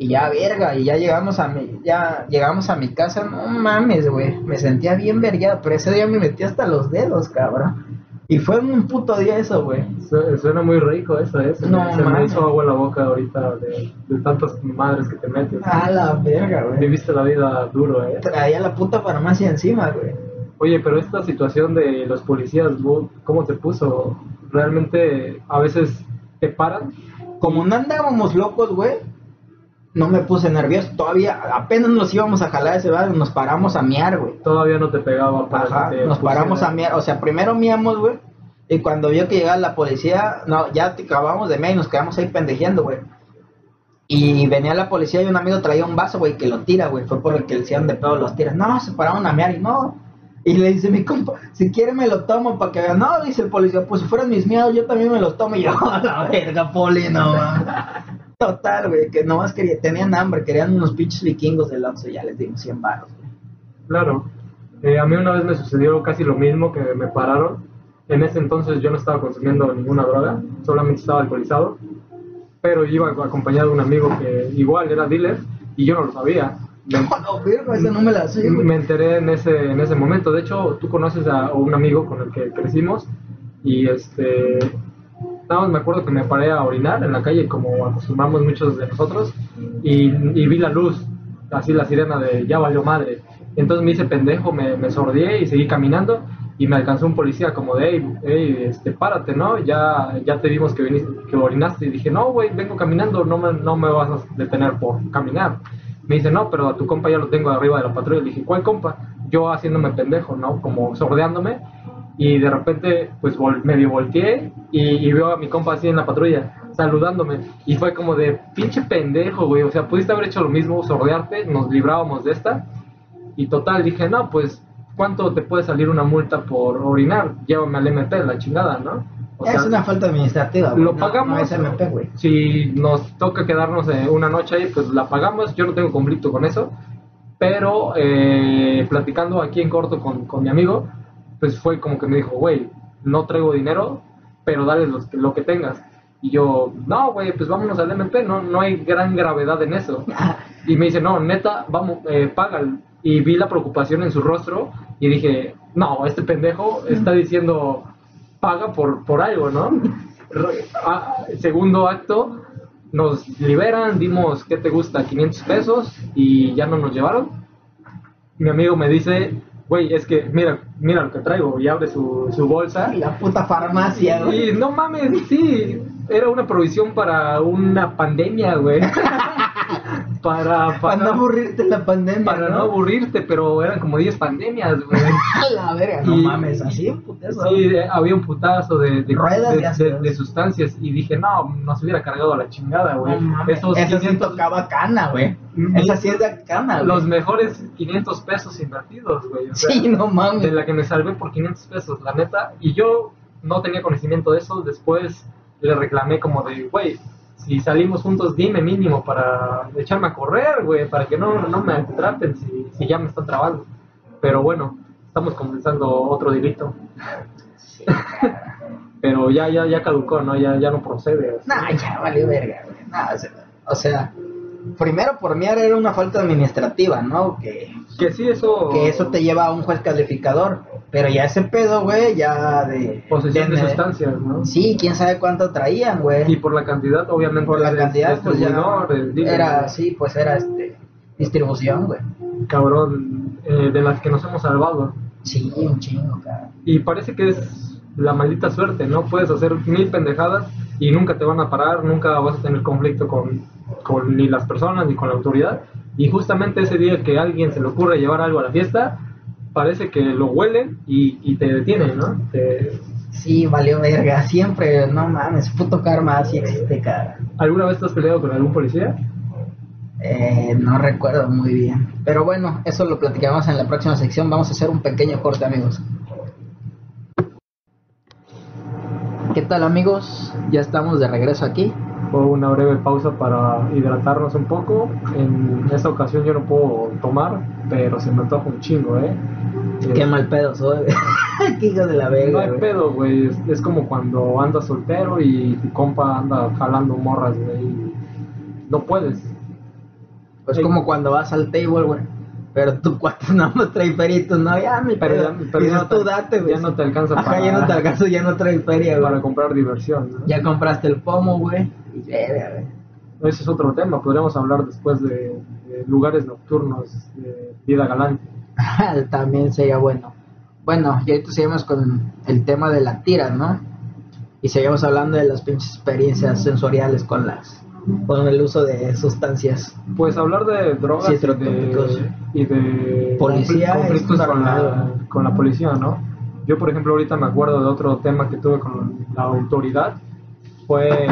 S2: Y ya, verga, y ya llegamos a mi, ya llegamos a mi casa, no mames, güey. Me sentía bien vergueado, pero ese día me metí hasta los dedos, cabrón. Y fue un puto día eso, güey.
S3: Su- Suena muy rico eso, ¿eh? Se, me-
S2: No,
S3: se me hizo agua en la boca ahorita de, de tantas madres que te metes.
S2: A la verga, güey.
S3: Viviste la vida duro, ¿eh?
S2: Traía la puta farmacia encima, güey.
S3: Oye, pero esta situación de los policías, ¿vo- ¿cómo te puso? ¿Realmente a veces te paran?
S2: Como no andábamos locos, güey, no me puse nervioso. Todavía, apenas nos íbamos a jalar ese bar, nos paramos a miar, güey.
S3: Todavía no te pegaba para
S2: Ajá,
S3: te
S2: nos paramos a miar. O sea, primero miamos, güey. Y cuando vio que llegaba la policía, no, ya te acabamos de mear y nos quedamos ahí pendejeando, güey. Y venía la policía y un amigo traía un vaso, güey, que lo tira, güey. Fue por el que le hicieron de pedo los tiras. No, se pararon a mear y no. Y le dice mi compa, si quiere me lo tomo para que vean. No, dice el policía, pues si fueran mis miedos, yo también me los tomo. Y yo, a la verga, poli, no. Total, güey, que nomás quería, tenían hambre, querían unos pinches vikingos del Oxxo, ya les dimos 100 baros, güey.
S3: Claro. Eh, a mí una vez me sucedió casi lo mismo, que me pararon. En ese entonces yo no estaba consumiendo ninguna droga, solamente estaba alcoholizado. Pero iba acompañado de un amigo que igual era dealer y yo no lo sabía.
S2: No, me
S3: enteré en ese, en ese momento. De hecho, tú conoces a un amigo con el que crecimos y este... Nada me acuerdo que me paré a orinar en la calle como acostumbramos muchos de nosotros y, y vi la luz, así la sirena de ya valió madre. Entonces me hice pendejo, me, me sordié y seguí caminando y me alcanzó un policía como de, hey, hey, este, párate, ¿no? Ya, ya te vimos que, viniste, que orinaste y dije, no, güey, vengo caminando, no me, no me vas a detener por caminar. Me dice, no, pero a tu compa ya lo tengo arriba de la patrulla. Le dije, ¿cuál compa? Yo haciéndome pendejo, ¿no? Como sordeándome. Y de repente, pues vol- medio volteé y, y veo a mi compa así en la patrulla, saludándome. Y fue como de, pinche pendejo, güey. O sea, pudiste haber hecho lo mismo, sordearte, nos librábamos de esta. Y total, dije, no, pues, ¿cuánto te puede salir una multa por orinar? Llévame al MP, la chingada, ¿no? O
S2: es una falta administrativa, güey.
S3: lo
S2: no-
S3: pagamos.
S2: No, es MP, güey.
S3: Si nos toca quedarnos eh, una noche ahí, pues la pagamos. Yo no tengo conflicto con eso. Pero eh, platicando aquí en corto con, con mi amigo, pues fue como que me dijo, güey, no traigo dinero, pero dale los- lo que tengas. Y yo, no, güey, pues vámonos al MP, no, no hay gran gravedad en eso. Y me dice, no, neta, vamos, eh, paga. Y vi la preocupación en su rostro y dije, no, este pendejo está diciendo, paga por, por algo, ¿no? Ah, segundo acto, nos liberan, dimos, ¿qué te gusta? 500 pesos y ya no nos llevaron. Mi amigo me dice, güey, es que mira, mira lo que traigo y abre su, su bolsa.
S2: La puta farmacia, güey.
S3: Y no mames, sí, era una provisión para una pandemia, güey. para,
S2: Para no aburrirte la pandemia,
S3: para no aburrirte, pero eran como 10 pandemias, güey.
S2: A la verga, no mames, así un putazo.
S3: Sí, de- había un putazo de, de,
S2: Ruedas
S3: de-
S2: de
S3: de- de sustancias y dije, no, nos hubiera cargado a la chingada,
S2: No
S3: güey.
S2: mames,
S3: Esos
S2: Esa sí
S3: 500
S2: tocaba cana, güey. Esa sí es de cana, güey.
S3: los mejores 500 pesos invertidos, güey. O sea,
S2: Sí, no
S3: de
S2: mames.
S3: la que me salvé por 500 pesos, la neta. Y yo no tenía conocimiento de eso. Después le reclamé como de, güey, si salimos juntos, dime mínimo para echarme a correr, güey, para que no, no me atrapen si, si ya me están trabando. Pero bueno, estamos comenzando otro delito. Pero ya, ya, ya caducó, ¿no? Ya, ya no procede.
S2: Nah, ya valió verga, güey. Nah, o sea, primero por miar era una falta administrativa, ¿no? Que,
S3: Que sí, eso...
S2: que eso te lleva a un juez calificador. Pero ya ese pedo, güey, ya de.
S3: Posesión de
S2: de-
S3: sustancias, ¿no?
S2: Sí, quién sabe cuánto traían,
S3: Y
S2: güey.
S3: por la cantidad, obviamente.
S2: Por la cantidad, pues ya. Era, sí, pues era este. Distribución, güey.
S3: cabrón, eh, de las que nos hemos salvado.
S2: Sí, un chingo, cabrón.
S3: Y parece que es la maldita suerte, ¿no? Puedes hacer mil pendejadas y nunca te van a parar, nunca vas a tener conflicto con, con ni las personas ni con la autoridad. Y justamente ese día que a alguien se le ocurre llevar algo a la fiesta, parece que lo huelen y, y te detienen, ¿no? Te-
S2: Sí, valió verga. Siempre, no mames, puto karma así existe, cara.
S3: ¿Alguna vez te has peleado con algún policía?
S2: Eh, no recuerdo muy bien. Pero bueno, eso lo platicamos en la próxima sección. Vamos a hacer un pequeño corte, amigos. ¿Qué tal, amigos? Ya estamos de regreso aquí.
S3: Fue una breve pausa para hidratarnos un poco. En esta ocasión yo no puedo tomar, pero se me antoja un chingo, ¿eh?
S2: Qué mal pedo soy. Qué hijo de la
S3: No
S2: verga.
S3: hay
S2: güey.
S3: pedo, güey. Es, es como cuando andas soltero y tu compa anda jalando morras, güey. No puedes.
S2: Pues como cuando vas al table, güey. Pero tu cuate nada más trae feria y tú no, ya mi
S3: Pero
S2: pedo.
S3: ya- pero
S2: Dices,
S3: ya no te-
S2: tú date, güey.
S3: ya no te alcanza
S2: Ajá,
S3: para-
S2: ya no te alcanza, ya no trae feria,
S3: Para comprar diversión, ¿no?
S2: Ya compraste el pomo, güey. Y verga, güey.
S3: Ese es otro tema. Podríamos hablar después de, de lugares nocturnos, de vida galante.
S2: También sería bueno. bueno, y ahorita seguimos con el tema de la tira, ¿no? Y seguimos hablando de las pinches experiencias sensoriales con las con el uso de sustancias.
S3: Pues hablar de drogas
S2: Sí,
S3: y, de, y de
S2: Policía
S3: confl- conflictos con la, con la policía, ¿no? Yo, por ejemplo, ahorita me acuerdo de otro tema que tuve con la autoridad. Fue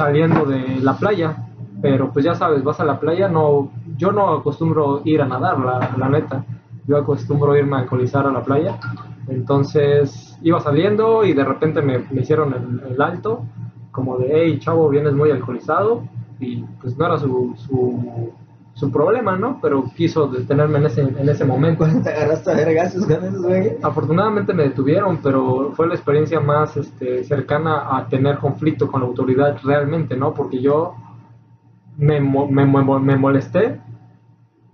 S3: saliendo de la playa, pero pues ya sabes, vas a la playa, no, yo no acostumbro ir a nadar, la, neta. Yo acostumbro irme a alcoholizar a la playa. Entonces iba saliendo y de repente me, hicieron el, el alto, como de, hey, chavo, vienes muy alcoholizado. Y pues no era su, su problema, ¿no? Pero quiso detenerme en ese, en ese momento.
S2: Cuando te agarraste a vergazos con esos güey.
S3: Afortunadamente me detuvieron, pero fue la experiencia más este, cercana a tener conflicto con la autoridad realmente, ¿no? Porque yo me, me, me molesté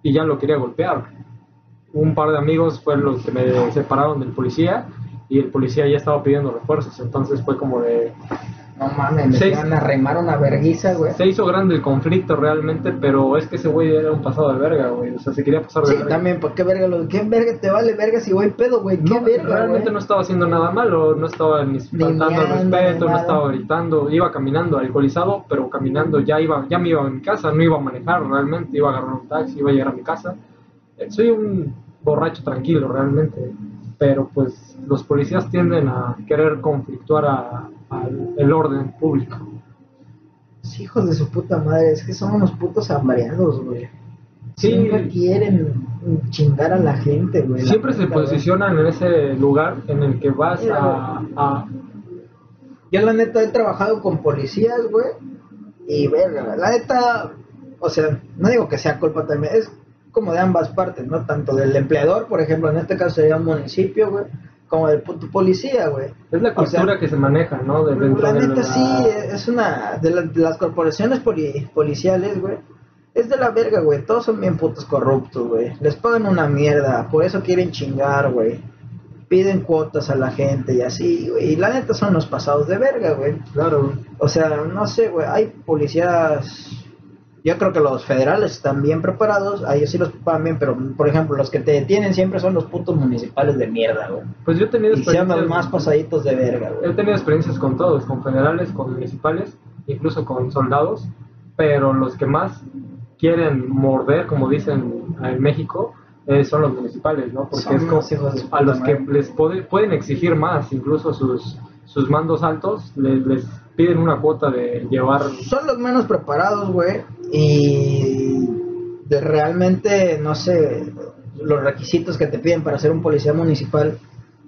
S3: y ya lo quería golpear. Un par de amigos fue los que me separaron del policía y el policía ya estaba pidiendo refuerzos, entonces fue como de...
S2: No mames, me
S3: Sí.
S2: iban a una verguiza, güey.
S3: Se hizo grande el conflicto realmente, pero es que ese güey era un pasado de verga, güey. O sea, se quería pasar de
S2: Sí,
S3: verga.
S2: también, ¿por qué verga? lo- ¿Qué verga te vale verga si voy pedo, güey? ¿Qué
S3: No,
S2: verga,
S3: realmente
S2: güey?
S3: no estaba haciendo nada malo, no estaba ni faltando al respeto, no estaba gritando, iba caminando alcoholizado, pero caminando ya iba, ya me iba a mi casa, no iba a manejar realmente, iba a agarrar un taxi, iba a llegar a mi casa. Eh, Soy un borracho tranquilo realmente, pero pues los policías tienden a querer conflictuar a- al el orden público.
S2: Sí, hijos de su puta madre, es que son unos putos hambreados, güey.
S3: Sí.
S2: Siempre quieren chingar a la gente, güey.
S3: Siempre se
S2: güey.
S3: posicionan en ese lugar en el que vas a, a
S2: Yo la neta he trabajado con policías, güey. Y verga, la neta, o sea, no digo que sea culpa también, es como de ambas partes, ¿no? Tanto del empleador, por ejemplo, en este caso sería un municipio, güey, como del puto policía, güey.
S3: Es la
S2: O sea,
S3: cultura que se maneja, ¿no? De dentro
S2: la
S3: de
S2: neta sí, es una de, la- de las corporaciones poli- policiales, güey. Es de la verga, güey. Todos son bien putos corruptos, güey. Les pagan una mierda, por eso quieren chingar, güey. Piden cuotas a la gente y así, güey. Y la neta son los pasados de verga, güey.
S3: Claro.
S2: O sea, no sé, güey. Hay policías. Yo creo que los federales están bien preparados. A ellos sí los preparan bien, pero por ejemplo, los que te detienen siempre son los putos municipales de mierda, güey.
S3: Pues yo he tenido
S2: Y
S3: experiencias,
S2: más pasaditos de verga,
S3: he
S2: güey.
S3: tenido experiencias con todos, con federales, con municipales, incluso con soldados, pero los que más quieren morder, como dicen en México, eh, son los municipales, ¿no? Porque
S2: Son
S3: es como
S2: hijos
S3: a los que les puede- pueden exigir más, incluso sus, sus mandos altos les, les piden una cuota de llevar
S2: Son los menos preparados, güey. Y de realmente, no sé, los requisitos que te piden para ser un policía municipal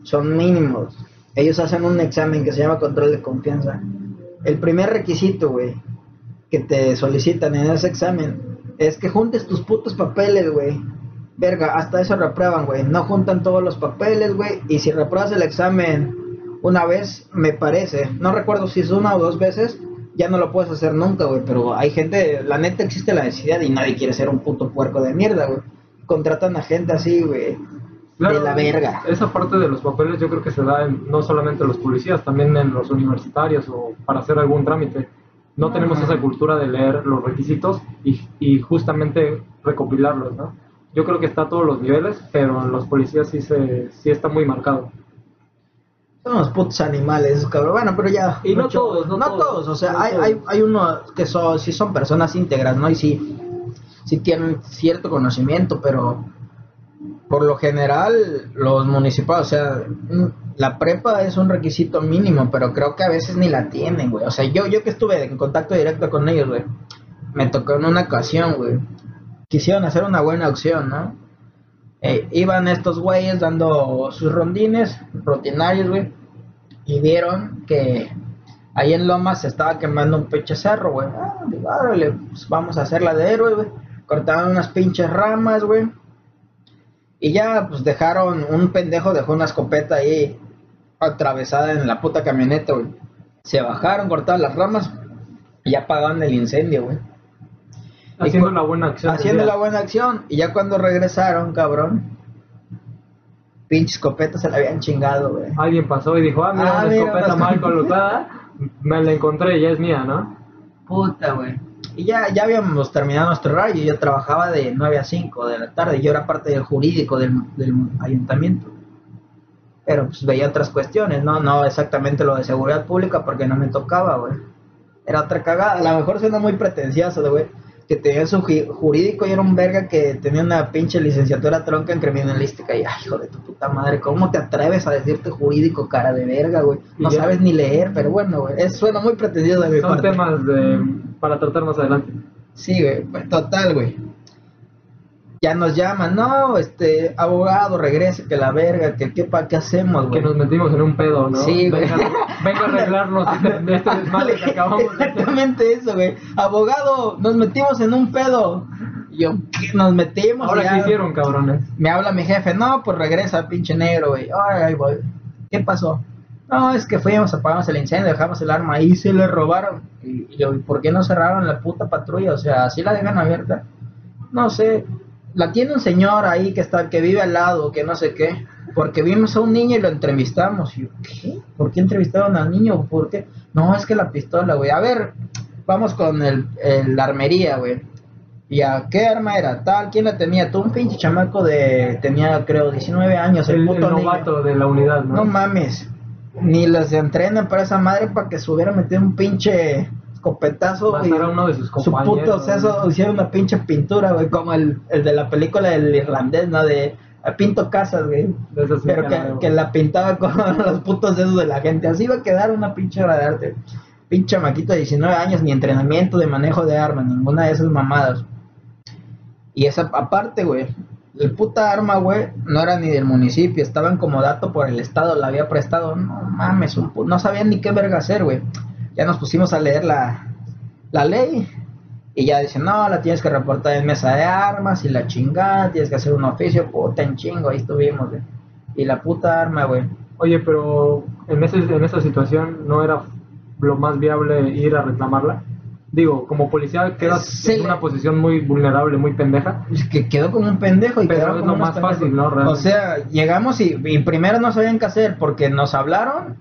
S2: son mínimos. Ellos hacen un examen que se llama control de confianza. El primer requisito, güey, que te solicitan en ese examen es que juntes tus putos papeles, güey. Verga, hasta eso reprueban, güey. No juntan todos los papeles, güey. Y si repruebas el examen una vez, me parece, no recuerdo si es una o dos veces, ya no lo puedes hacer nunca, güey. Pero hay gente, la neta existe la necesidad y nadie quiere ser un puto puerco de mierda, güey. Contratan a gente así, güey.
S3: Claro,
S2: de la verga.
S3: Esa parte de los papeles yo creo que se da en- no solamente en los policías, también en los universitarios o para hacer algún trámite. No tenemos esa cultura de leer los requisitos y, y justamente recopilarlos, ¿no? Yo creo que está a todos los niveles, pero en los policías sí, se, sí está muy marcado.
S2: Unos putos animales, cabrón. Bueno, pero ya.
S3: Y no todos, no todos.
S2: O sea,
S3: No
S2: hay,
S3: todos.
S2: hay, hay unos que son, sí son personas íntegras, ¿no? Y sí, sí tienen cierto conocimiento, pero por lo general, los municipales, o sea, mm, la prepa es un requisito mínimo, pero creo que a veces ni la tienen, güey. O sea, yo, yo que estuve en contacto directo con ellos, güey, me tocó en una ocasión, güey. Quisieron hacer una buena opción, ¿no? Eh, iban estos güeyes dando sus rondines rutinarios, güey, y vieron que ahí en Lomas se estaba quemando un pinche cerro, güey. Ah, digo, pues vamos a hacerla de héroe, güey. Cortaron unas pinches ramas, güey. Y ya, pues dejaron, un pendejo dejó una escopeta ahí atravesada en la puta camioneta, güey. Se bajaron, cortaron las ramas y ya apagaron el incendio, güey.
S3: Haciendo la buena acción.
S2: Haciendo la buena acción. Y ya cuando regresaron, cabrón, pinche escopeta se la habían chingado, güey.
S3: Alguien pasó y dijo, ah, mira,
S2: Ah,
S3: una
S2: mira,
S3: escopeta mal colocada, me la encontré y ya es mía, ¿no?
S2: Puta, güey. Y ya, ya habíamos terminado nuestro horario. Yo trabajaba de 9 a 5 de la tarde. Yo era parte del jurídico del, del ayuntamiento. Pero pues veía otras cuestiones, ¿no? No exactamente lo de seguridad pública porque no me tocaba, güey. Era otra cagada. A lo mejor suena muy pretencioso, güey. Que tenía su ju- jurídico y era un verga que tenía una pinche licenciatura tronca en criminalística. Y, ay, hijo de tu puta madre, ¿cómo te atreves a decirte jurídico, cara de verga, güey? No
S3: ya-
S2: sabes ni leer, pero bueno, güey. Eso suena muy pretencioso de mi
S3: Son
S2: parte.
S3: temas de, para tratar más adelante.
S2: Sí, güey, pues, total, güey. Ya nos llaman, no, este, abogado, regrese, que la verga, que qué pa, qué hacemos,
S3: Que
S2: güey.
S3: nos metimos en un pedo, ¿no?
S2: Sí, güey.
S3: venga, venga a arreglarnos de, este desmadre que acabamos de.
S2: Exactamente eso, güey. Abogado, nos metimos en un pedo. Y Yo, ¿qué? Nos metimos.
S3: Ahora,
S2: ya.
S3: ¿qué hicieron, cabrones?
S2: Me habla mi jefe, no, pues regresa, pinche negro, güey. Ahora ahí voy. ¿Qué pasó? No, es que fuimos, apagamos el incendio, dejamos el arma ahí, se le robaron. Y y yo, ¿y por qué no cerraron la puta patrulla? O sea, ¿así la dejan abierta? No sé. La tiene un señor ahí que está, que vive al lado, que no sé qué. Porque vimos a un niño y lo entrevistamos. Y yo, ¿qué? ¿Por qué entrevistaron al niño? ¿Por qué? No, es que la pistola, güey. A ver, vamos con el, el- la armería, güey. ¿Y a qué arma era? Tal, ¿quién la tenía? Tú, un pinche chamaco de. Tenía, creo, 19 años. El,
S3: El, el
S2: puto niño.
S3: novato de la unidad, ¿no?
S2: No mames. Ni los entrenan para esa madre para que se hubiera metido un pinche escopetazo. y
S3: Matar a uno de sus
S2: su
S3: compañeros.
S2: puto seso hicieron una pinche pintura, güey. Como el, el de la película del irlandés, ¿no? De "Ah, pinto casas, güey. Pero que, que la pintaba con los putos dedos de la gente. Así va a quedar una pinche obra de arte. Pinche maquito de 19 años, ni entrenamiento de manejo de armas, ninguna de esas mamadas. Y esa aparte, güey. El puta arma, güey, no era ni del municipio, estaba en comodato por el estado, la había prestado. No mames, un no sabían ni qué verga hacer, güey. Ya nos pusimos a leer la, la ley. Y ya dicen, no, la tienes que reportar en mesa de armas y la chingada, tienes que hacer un oficio, puta en chingo, ahí estuvimos, güey. Y la puta arma, güey.
S3: Oye, pero en, ese, en esa situación no era lo más viable ir a reclamarla. Digo, como policía quedas
S2: Sí.
S3: en una posición muy vulnerable, muy pendeja.
S2: Es que quedó como un pendejo y
S3: Pero es lo más
S2: pendejos.
S3: fácil, ¿no? Realmente.
S2: O sea, llegamos y, y primero no sabían qué hacer porque nos hablaron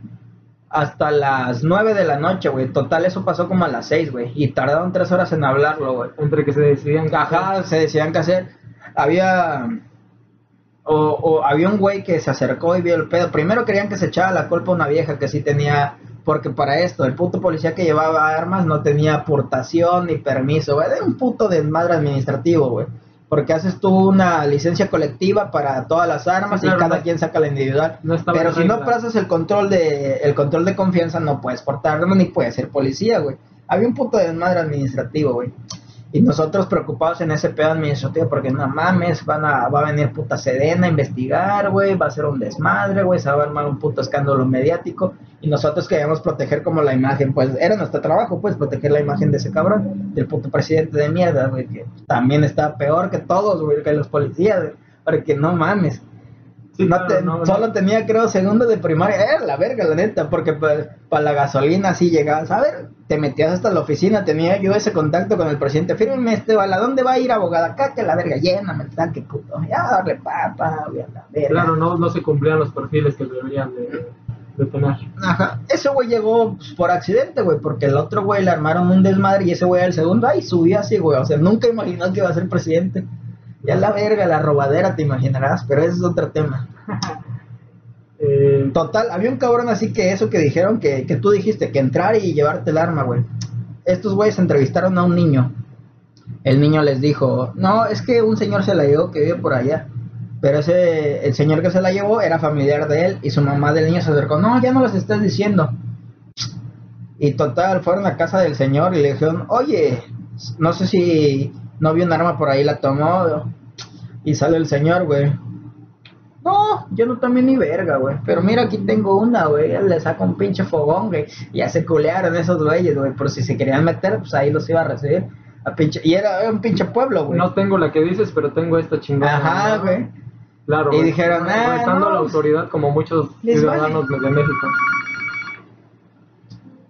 S2: hasta las 9 de la noche, güey. Total, eso pasó como a las 6, güey. Y tardaron 3 horas en hablarlo, güey.
S3: Entre que se decidían.
S2: Ajá, se decían qué hacer. Había. O, o había un güey que se acercó y vio el pedo. Primero querían que se echara la culpa a una vieja que sí tenía. Porque para esto, el puto policía que llevaba armas no tenía aportación ni permiso, güey. Era un puto desmadre administrativo, güey. Porque haces tú una licencia colectiva para todas las armas
S3: Sí, claro,
S2: y cada
S3: no-
S2: quien saca la individual.
S3: no
S2: Pero si no pasas el control de el control de confianza, no puedes portar armas ni puedes ser policía, güey. Había un puto desmadre administrativo, güey. Y nosotros preocupados en ese pedo administrativo porque no mames, van a, va a venir puta Sedena a investigar, güey, va a ser un desmadre, güey, se va a armar un puto escándalo mediático y nosotros queríamos proteger como la imagen, pues era nuestro trabajo, pues proteger la imagen de ese cabrón, del puto presidente de mierda, güey, que también está peor que todos, güey, que los policías, güey, porque no mames.
S3: Sí,
S2: No
S3: claro,
S2: te-
S3: no, no.
S2: solo tenía, creo, segundo de primaria. Era la verga, la neta, porque para la gasolina sí llegabas. A ver, te metías hasta la oficina, tenía yo ese contacto con el presidente. Fírmeme este bala, ¿dónde va a ir abogada? Acá que la verga, lléname, tal, que puto. Ya, dale, papá, voy a la verga.
S3: Claro, no, no se cumplían los perfiles que deberían de, de tener.
S2: Ajá, ese güey llegó pues, por accidente, güey, porque el otro güey le armaron un desmadre y ese güey al segundo, ay, subió así, güey. O sea, nunca imaginó que iba a ser presidente. Ya la verga, la robadera, te imaginarás, pero ese es otro tema.
S3: Eh,
S2: Total, había un cabrón así que eso que dijeron que, que tú dijiste, que entrar y llevarte el arma, güey. Estos güeyes entrevistaron a un niño. El niño les dijo, no, es que un señor se la llevó que vive por allá. Pero ese, el señor que se la llevó era familiar de él y su mamá del niño se acercó, no, ya no los estás diciendo. Y total, fueron a casa del señor y le dijeron, oye, no sé si no vio un arma por ahí, la tomó. Y sale el señor, güey. No, yo no tomé ni verga, güey. Pero mira, aquí tengo una, güey. Le saca un pinche fogón, güey. Y ya se culearon esos güeyes, güey. Por si se querían meter, pues ahí los iba a recibir. A pinche... Y era, un pinche pueblo, güey.
S3: no tengo la que dices, pero tengo esta chingada.
S2: Ajá,
S3: ¿no? Claro.
S2: Y dijeron, ah, no,
S3: la autoridad como muchos ciudadanos de México.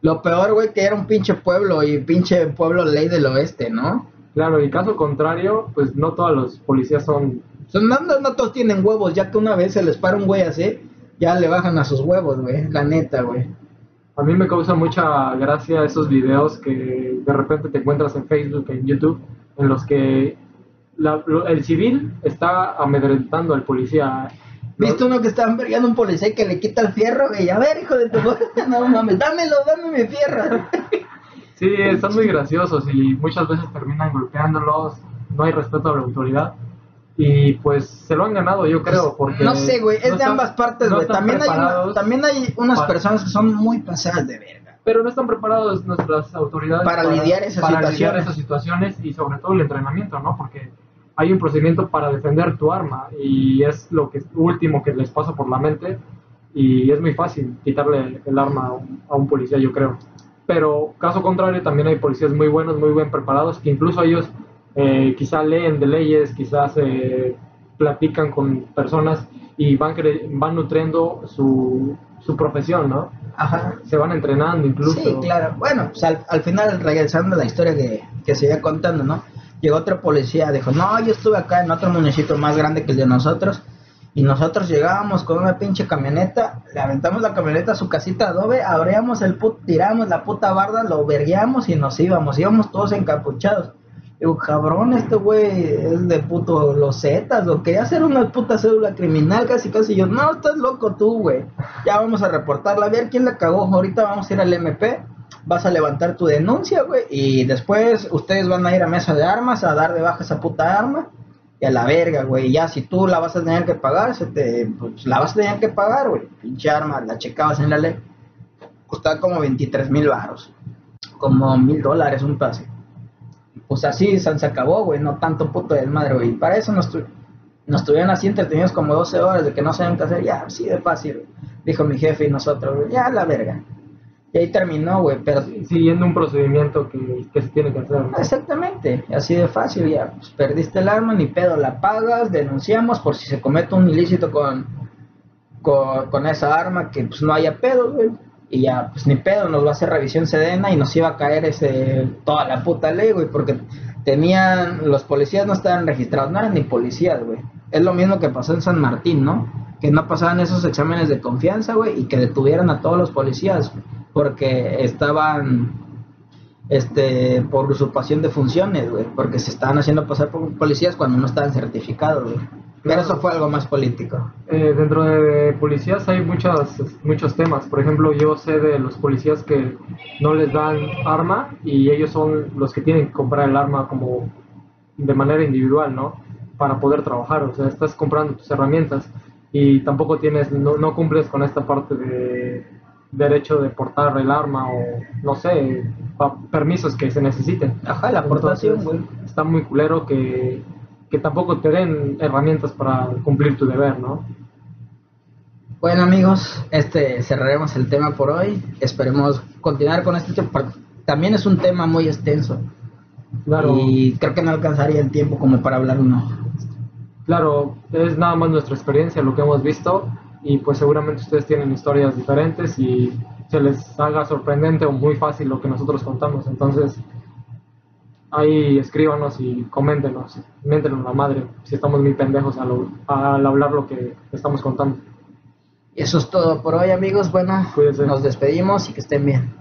S2: Lo peor, güey, que era un pinche pueblo y pinche pueblo ley del oeste, ¿no?
S3: Claro, y caso contrario, pues no todos los policías son
S2: Son, no, no, no todos tienen huevos, ya que una vez se les para un güey así, ya le bajan a sus huevos, güey. La neta, güey.
S3: A mí me causa mucha gracia esos videos que de repente te encuentras en Facebook, en YouTube, en los que la- lo- el civil está amedrentando al policía
S2: ¿Viste uno que estaba envergando un policía que le quita el fierro, güey? A ver, hijo de tu no mames, dámelo, dame mi fierro.
S3: Sí, están muy graciosos y muchas veces terminan golpeándolos, no hay respeto a la autoridad. Y pues se lo han ganado, yo creo, porque...
S2: No sé, güey, es
S3: no
S2: de
S3: están-
S2: ambas partes,
S3: no
S2: güey. también, hay una- también hay unas
S3: para-
S2: personas que son muy pasadas de verga.
S3: Pero no están preparados nuestras autoridades
S2: Para lidiar esas
S3: para lidiar esas situaciones y sobre todo el entrenamiento, ¿no? Porque hay un procedimiento para defender tu arma y es lo que último que les pasa por la mente y es muy fácil quitarle el arma a un, a un policía, yo creo. Pero caso contrario, también hay policías muy buenos, muy bien preparados, que incluso ellos eh, quizá leen de leyes, quizás eh, platican con personas y van, cre- van nutriendo su, su profesión, ¿no?
S2: Ajá.
S3: Se van entrenando incluso.
S2: Sí, claro. Bueno, pues al, al final, regresando a la historia que, que se iba contando, ¿no? Llegó otro policía, dijo, no, yo estuve acá en otro municipio más grande que el de nosotros, y nosotros llegábamos con una pinche camioneta, le aventamos la camioneta a su casita adobe, abríamos el put, tiramos la puta barda, lo vergueamos y nos íbamos, íbamos todos encapuchados. Digo, cabrón, este güey es de puto los Zetas, o quería hacer una puta cédula criminal, casi casi yo, no, estás loco tú, güey. Ya vamos a reportarla, a ver quién la cagó, ahorita vamos a ir al MP, vas a levantar tu denuncia, güey, y después ustedes van a ir a mesa de armas a dar de baja esa puta arma, y a la verga, güey, ya si tú la vas a tener que pagar, se te, pues la vas a tener que pagar, güey, pinche arma, la checabas en la ley, costaba como 23 mil baros, como mil dólares un pase pues así se, acabó, güey, no tanto puto desmadre, güey. Y para eso nos, tu- nos tuvieron así entretenidos como 12 horas de que no sabían qué hacer, ya, así de fácil. Dijo mi jefe y nosotros, güey, ya la verga. Y ahí terminó, güey, pero
S3: siguiendo un procedimiento que, que se tiene que hacer. ¿no?
S2: exactamente, así de fácil, ya, pues perdiste el arma, ni pedo, la pagas, denunciamos por si se comete un ilícito con, con, con esa arma, que pues no haya pedo, güey. Y ya, pues ni pedo, nos va a hacer revisión sedena y nos iba a caer ese toda la puta ley, güey, porque tenían, los policías no estaban registrados, no eran ni policías, güey. Es lo mismo que pasó en San Martín, ¿no? Que no pasaban esos exámenes de confianza, güey, y que detuvieran a todos los policías, porque estaban, este, por usurpación de funciones, güey, porque se estaban haciendo pasar por policías cuando no estaban certificados, güey. Pero eso fue algo más político.
S3: Eh, dentro de policías hay muchas, muchos temas. Por ejemplo, yo sé de los policías que no les dan arma y ellos son los que tienen que comprar el arma como de manera individual, ¿no? Para poder trabajar. O sea, estás comprando tus herramientas y tampoco tienes, no, no cumples con esta parte de derecho de portar el arma o no sé, permisos que se necesiten.
S2: Ajá, la güey.
S3: Entonces, Está muy culero que, que tampoco te den herramientas para cumplir tu deber, ¿no?
S2: Bueno amigos, este cerraremos el tema por hoy. Esperemos continuar con este tema. También es un tema muy extenso
S3: Claro,
S2: y creo que no alcanzaría el tiempo como para hablar uno.
S3: claro, es nada más nuestra experiencia, lo que hemos visto, y pues seguramente ustedes tienen historias diferentes y se les haga sorprendente o muy fácil lo que nosotros contamos. Entonces, ahí escríbanos y coméntenos, méntenos la madre si estamos muy pendejos al, al hablar lo que estamos contando.
S2: Y eso es todo por hoy amigos. Bueno,
S3: Cuídense.
S2: nos despedimos y que estén bien.